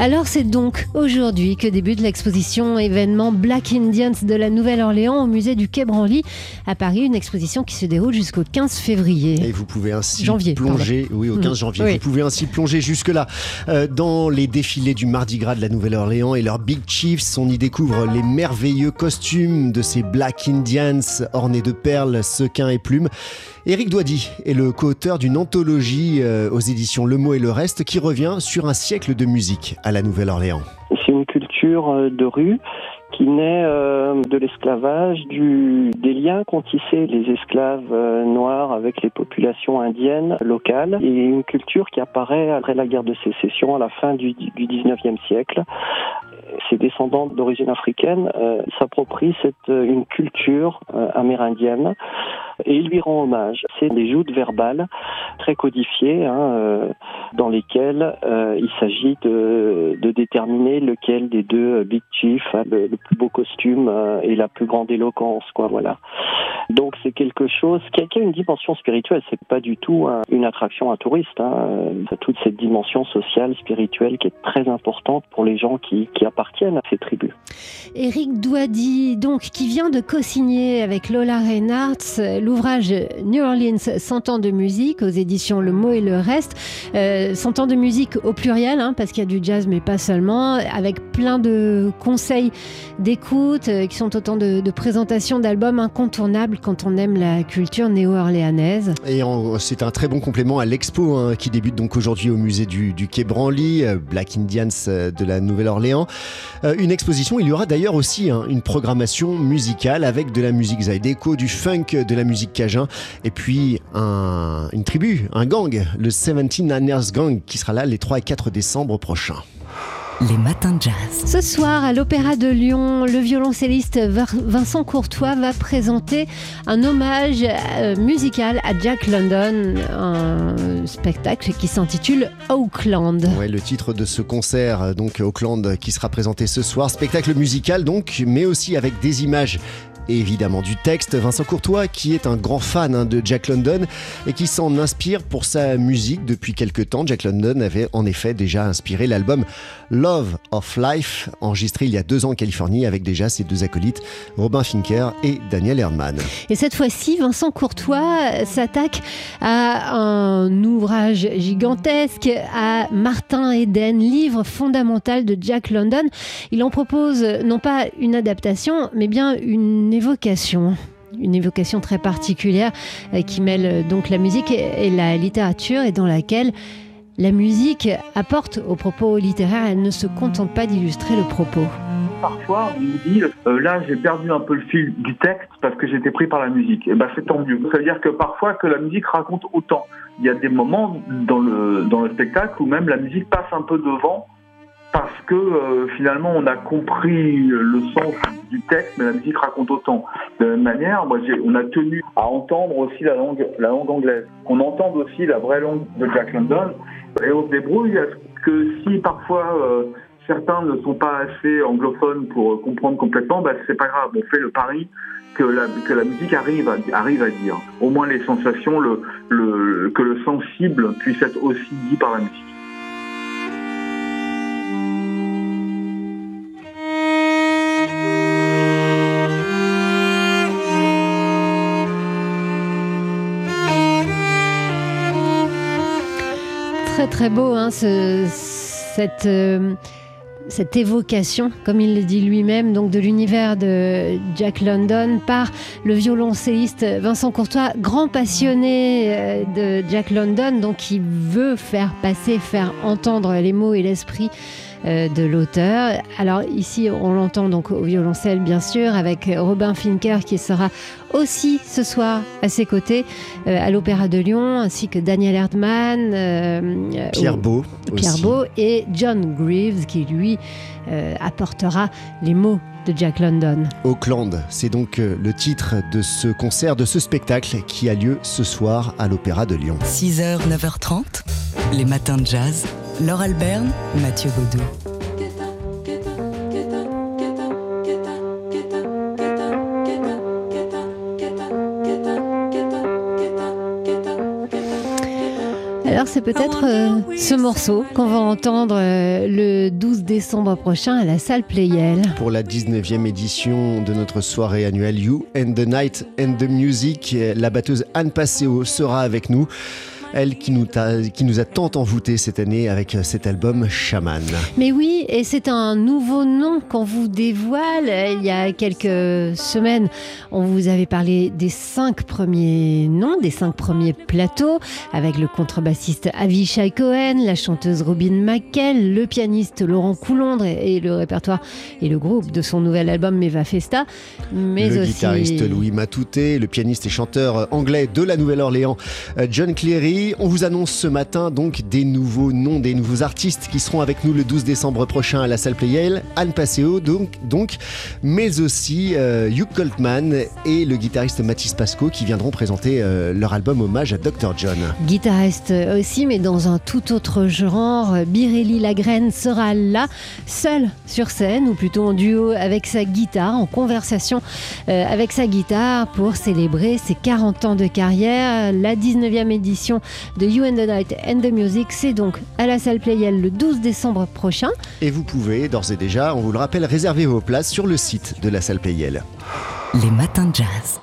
Alors c'est donc aujourd'hui que débute l'exposition événement Black Indians de la Nouvelle-Orléans au musée du Quai Branly à Paris, une exposition qui se déroule jusqu'au 15 février. Et vous pouvez ainsi Janvier, plonger, oui au 15 Mmh, janvier, oui. vous pouvez ainsi plonger jusque là dans les défilés du Mardi Gras de la Nouvelle-Orléans et leurs Big Chiefs. On y découvre les merveilleux costumes de ces Black Indians ornés de perles, sequins et plumes. Éric Doidy est le co-auteur d'une anthologie euh, aux éditions Le Mot et le Reste qui revient sur un siècle de musique à la Nouvelle-Orléans. C'est une culture euh, de rue qui naît euh, de l'esclavage, des liens qu'ont tissés les esclaves euh, noirs avec les populations indiennes locales, et une culture qui apparaît après la guerre de sécession à la fin du, du 19e siècle. Ces descendants d'origine africaine euh, s'approprient cette, euh, une culture euh, amérindienne et ils lui rendent hommage. C'est des joutes verbales très codifiées hein, dans lesquelles il s'agit de, déterminer lequel des deux big chiefs a le, plus beau costume et la plus grande éloquence, voilà. Donc c'est quelque chose qui a, une dimension spirituelle. C'est pas du tout un- une attraction à touristes. Hein. Euh, toute cette dimension sociale, spirituelle qui est très importante pour les gens qui, qui appartiennent à ces tribus. Éric Douady, donc, qui vient de co-signer avec Lola euh, l'ouvrage New Orleans 100 ans de musique aux éditions Le Mot et le Reste. Euh, 100 ans de musique au pluriel, hein, parce qu'il y a du jazz, mais pas seulement, avec plein de conseils d'écoute euh, qui sont autant de présentations d'albums incontournables quand on aime la culture néo-orléanaise. Et c'est un très bon complément à l'expo hein, qui débute donc aujourd'hui au musée du, du Quai Branly, euh, Black Indians euh, de la Nouvelle-Orléans. Euh, une exposition, il y aura d'ailleurs aussi hein, une programmation musicale avec de la musique zydeco, du funk, de la musique cajun, et puis un- une tribu, un gang, le 79ers Gang, qui sera là les 3 et 4 décembre prochains. Les matins de jazz. Ce soir, à l'Opéra de Lyon, le violoncelliste Vincent Courtois va présenter un hommage euh, musical à Jack London, un spectacle qui s'intitule Oakland. Ouais, le titre de ce concert, euh, donc Auckland, qui sera présenté ce soir, spectacle musical donc, mais aussi avec des images. Évidemment du texte, Vincent Courtois qui est un grand fan hein, de Jack London et qui s'en inspire pour sa musique depuis quelques temps. Jack London avait en effet déjà inspiré l'album Love of Life, enregistré il y a deux ans en Californie avec déjà ses deux acolytes, Robin Finker et Daniel Erdmann. Et cette fois-ci, Vincent Courtois s'attaque à un ouvrage gigantesque, à Martin Eden, livre fondamental de Jack London. Il en propose non pas une adaptation, mais bien une évocation. Une évocation très particulière euh, qui mêle euh, donc la musique et la littérature et dans laquelle la musique apporte au propos littéraire, elle ne se contente pas d'illustrer le propos. Parfois, on nous dit euh, là, j'ai perdu un peu le fil du texte parce que j'étais pris par la musique. Et ben, c'est tant mieux. Ça veut dire que parfois, que la musique raconte autant. Il y a des moments dans le dans le spectacle où même la musique passe un peu devant parce que euh, finalement, on a compris le sens du texte, mais la musique raconte autant. De la même manière, moi, on a tenu à entendre aussi la langue la langue anglaise, qu'on entende aussi la vraie langue de Jack London. Et on se débrouille à ce que si parfois euh, certains ne sont pas assez anglophones pour euh, comprendre complètement, bah, c'est pas grave. On fait le pari que la, que la musique arrive à, dire. Au moins les sensations, que le sensible puisse être aussi dit par la musique. Très très beau, hein, ce- cette, euh, cette évocation, comme il le dit lui-même, donc de l'univers de Jack London par le violoncelliste Vincent Courtois, grand passionné euh, de Jack London, donc qui veut faire passer, faire entendre les mots et l'esprit de l'auteur. Alors ici, on l'entend donc au violoncelle, bien sûr, avec Robin Finker qui sera aussi ce soir à ses côtés euh, à l'Opéra de Lyon, ainsi que Daniel Erdmann, euh, Pierre Beau Pierre aussi. Beau et John Greaves qui lui euh, apportera les mots de Jack London. Auckland, c'est donc euh, le titre de ce concert, de ce spectacle qui a lieu ce soir à l'Opéra de Lyon. 6h, 9h30, les matins de jazz. Laure Alberne, Mathieu Baudou. Alors c'est peut-être euh, ce morceau qu'on va entendre euh, le 12 décembre prochain à la salle Playel. Pour la 19e édition de notre soirée annuelle You and the Night and the Music, la batteuse Anne Passeo sera avec nous elle qui nous, a, qui nous a tant envoûté cette année avec cet album Shaman. Mais oui, et c'est un nouveau nom qu'on vous dévoile. Il y a quelques semaines, on vous avait parlé des cinq premiers noms, des cinq premiers plateaux, avec le contrebassiste Avishai Cohen, la chanteuse Robin McKell, le pianiste Laurent Coulondre et le répertoire et le groupe de son nouvel album Meva Festa. Mais le aussi... guitariste Louis Matouté, le pianiste et chanteur anglais de la Nouvelle-Orléans John Cleary, on vous annonce ce matin donc des nouveaux noms, des nouveaux artistes qui seront avec nous le 12 décembre prochain à la salle Playel. Anne Passeo donc, donc mais aussi euh, Hugh Coltman et le guitariste Mathis Pasco qui viendront présenter euh, leur album hommage à Dr. John. Guitariste aussi, mais dans un tout autre genre. Birelli Lagraine sera là, seul sur scène, ou plutôt en duo avec sa guitare, en conversation euh, avec sa guitare pour célébrer ses 40 ans de carrière. La 19e édition de You and the Night and the Music. C'est donc à la salle Playel le 12 décembre prochain. Et vous pouvez d'ores et déjà, on vous le rappelle, réserver vos places sur le site de la salle Playel. Les matins de jazz.